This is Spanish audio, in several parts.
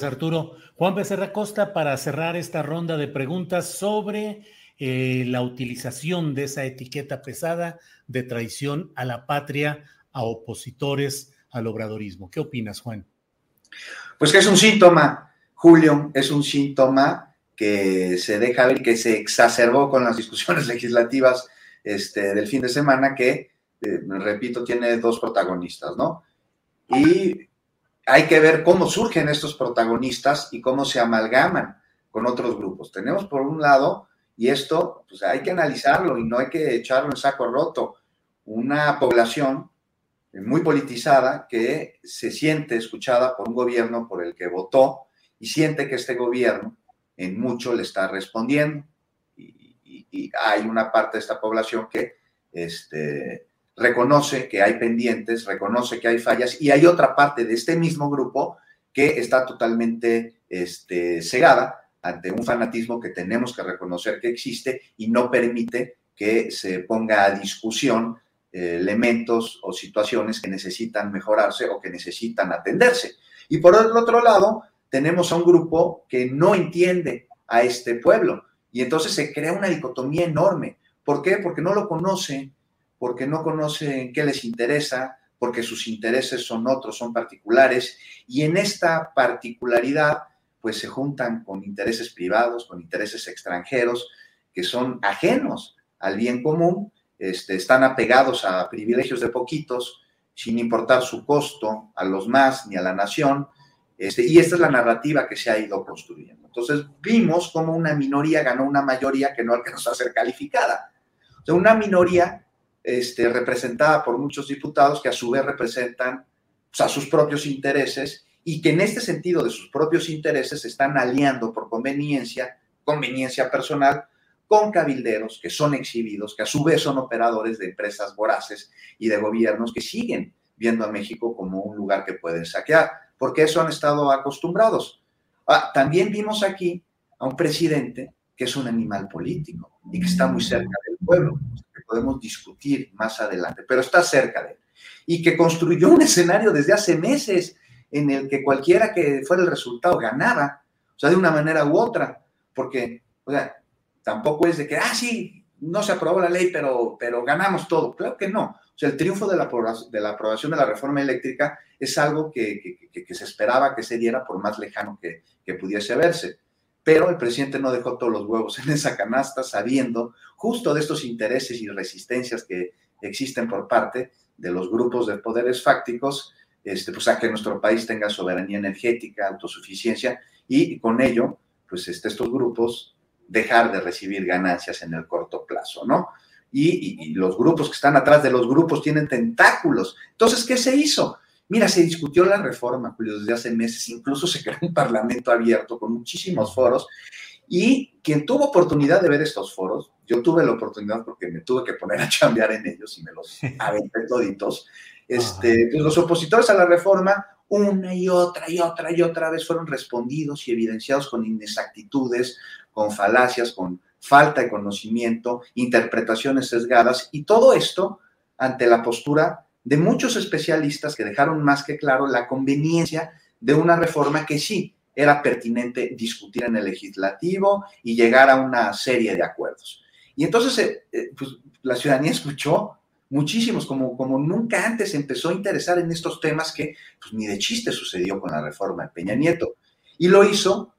Arturo, Juan Becerra Costa para cerrar esta ronda de preguntas sobre eh, la utilización de esa etiqueta pesada de traición a la patria a opositores al obradorismo. ¿Qué opinas, Juan? Pues que es un síntoma, Julio, es un síntoma que se deja ver que se exacerbó con las discusiones legislativas este, del fin de semana, que, eh, repito, tiene dos protagonistas, ¿no? Y hay que ver cómo surgen estos protagonistas y cómo se amalgaman con otros grupos. Tenemos por un lado, y esto pues hay que analizarlo y no hay que echarlo en saco roto, una población muy politizada que se siente escuchada por un gobierno por el que votó y siente que este gobierno en mucho le está respondiendo. Y, y- hay una parte de esta población que este, reconoce que hay pendientes, reconoce que hay fallas, y hay otra parte de este mismo grupo que está totalmente este, cegada ante un fanatismo que tenemos que reconocer que existe y no permite que se ponga a discusión eh, elementos o situaciones que necesitan mejorarse o que necesitan atenderse. Y por el otro lado, tenemos a un grupo que no entiende a este pueblo y entonces se crea una dicotomía enorme. ¿Por qué? Porque no lo conoce, porque no conocen qué les interesa, porque sus intereses son otros, son particulares, y en esta particularidad, pues se juntan con intereses privados, con intereses extranjeros, que son ajenos al bien común, este, están apegados a privilegios de poquitos, sin importar su costo a los más ni a la nación, este, y esta es la narrativa que se ha ido construyendo. Entonces vimos cómo una minoría ganó una mayoría que no alcanzó a ser calificada. O sea, una minoría este, representada por muchos diputados que a su vez representan pues, a sus propios intereses y que en este sentido de sus propios intereses se están aliando por conveniencia, conveniencia personal, con cabilderos que son exhibidos, que a su vez son operadores de empresas voraces y de gobiernos que siguen viendo a México como un lugar que pueden saquear, porque eso han estado acostumbrados. Ah, también vimos aquí a un presidente que es un animal político y que está muy cerca del pueblo, podemos discutir más adelante, pero está cerca de él. Y que construyó un escenario desde hace meses en el que cualquiera que fuera el resultado ganaba, o sea, de una manera u otra, porque, o sea, tampoco es de que, ah, sí, no se aprobó la ley, pero, pero ganamos todo. Claro que no. O sea, el triunfo de la, de la aprobación de la reforma eléctrica es algo que, que- que- que se esperaba que se diera por más lejano que pudiese verse. Pero el presidente no dejó todos los huevos en esa canasta, sabiendo justo de estos intereses y resistencias que existen por parte de los grupos de poderes fácticos, este, pues a que nuestro país tenga soberanía energética, autosuficiencia, y con ello, pues este, estos grupos dejar de recibir ganancias en el corto plazo, ¿no? Y, y- y los grupos que están atrás de los grupos tienen tentáculos. Entonces, ¿qué se hizo? Mira, se discutió la reforma, Julio, desde hace meses, incluso se creó un parlamento abierto con muchísimos foros, y quien tuvo oportunidad de ver estos foros, yo tuve la oportunidad porque me tuve que poner a chambear en ellos y me los aventé toditos, este, pues los opositores a la reforma, una y otra y otra y otra vez fueron respondidos y evidenciados con inexactitudes, con falacias, con falta de conocimiento, interpretaciones sesgadas, y todo esto ante la postura de muchos especialistas que dejaron más que claro la conveniencia de una reforma que sí era pertinente discutir en el legislativo y llegar a una serie de acuerdos. Y entonces eh, eh, pues, la ciudadanía escuchó muchísimos, como, como nunca antes empezó a interesar en estos temas que pues, ni de chiste sucedió con la reforma de Peña Nieto. Y lo hizo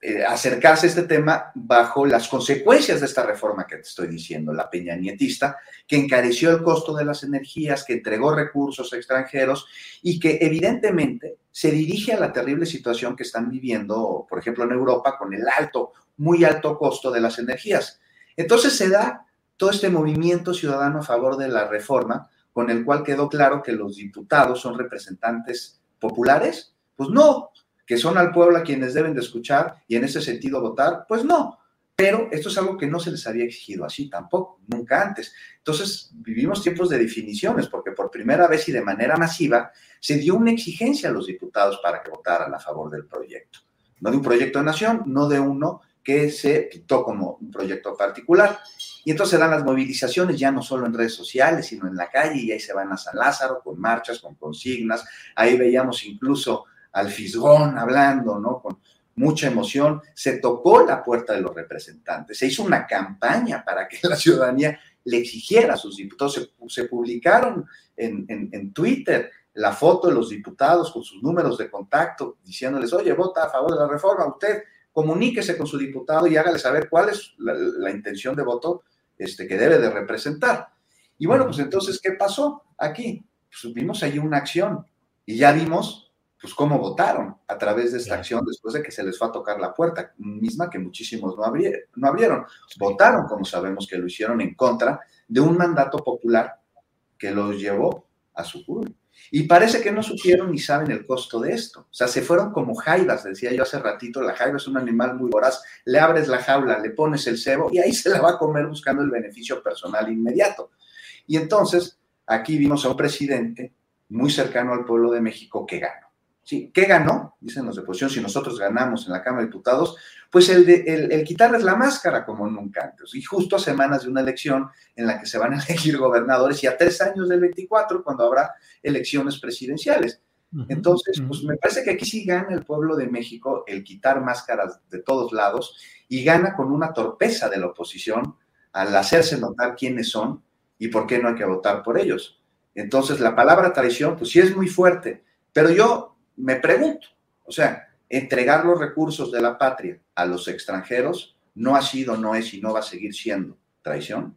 eh, acercarse a este tema bajo las consecuencias de esta reforma que te estoy diciendo, la peña nietista, que encareció el costo de las energías, que entregó recursos extranjeros y que evidentemente se dirige a la terrible situación que están viviendo, por ejemplo, en Europa con el alto, muy alto costo de las energías. Entonces se da todo este movimiento ciudadano a favor de la reforma, con el cual quedó claro que los diputados son representantes populares. Pues no, que son al pueblo a quienes deben de escuchar y en ese sentido votar, pues no. Pero esto es algo que no se les había exigido así tampoco, nunca antes. Entonces, vivimos tiempos de definiciones, porque por primera vez y de manera masiva se dio una exigencia a los diputados para que votaran a favor del proyecto. No de un proyecto de nación, no de uno que se pintó como un proyecto particular. Y entonces se dan las movilizaciones ya no solo en redes sociales, sino en la calle, y ahí se van a San Lázaro con marchas, con consignas. Ahí veíamos incluso al fisgón hablando, ¿no? Con mucha emoción, se tocó la puerta de los representantes, se hizo una campaña para que la ciudadanía le exigiera a sus diputados, se, publicaron en, en, Twitter la foto de los diputados con sus números de contacto, diciéndoles, oye, vota a favor de la reforma, usted comuníquese con su diputado y hágale saber cuál es la, intención de voto este, que debe de representar. Y bueno, pues entonces, ¿qué pasó aquí? Pues vimos allí una acción y ya vimos pues cómo votaron a través de esta acción después de que se les fue a tocar la puerta, misma que muchísimos no, no abrieron. Votaron, como sabemos que lo hicieron, en contra de un mandato popular que los llevó a su curul. Y parece que no supieron ni saben el costo de esto. O sea, se fueron como jaivas, decía yo hace ratito, la jaiva es un animal muy voraz. Le abres la jaula, le pones el cebo y ahí se la va a comer buscando el beneficio personal inmediato. Y entonces, aquí vimos a un presidente muy cercano al pueblo de México que ganó. ¿Sí? ¿Qué ganó? Dicen los de oposición, si nosotros ganamos en la Cámara de Diputados, pues el, de, el, quitarles la máscara como nunca antes. Y justo a semanas de una elección en la que se van a elegir gobernadores y a tres años del 24, cuando habrá elecciones presidenciales. Entonces, pues me parece que aquí sí gana el pueblo de México el quitar máscaras de todos lados y gana con una torpeza de la oposición al hacerse notar quiénes son y por qué no hay que votar por ellos. Entonces, la palabra traición, pues sí es muy fuerte, pero yo me pregunto, o sea, entregar los recursos de la patria a los extranjeros no ha sido, no es y no va a seguir siendo traición.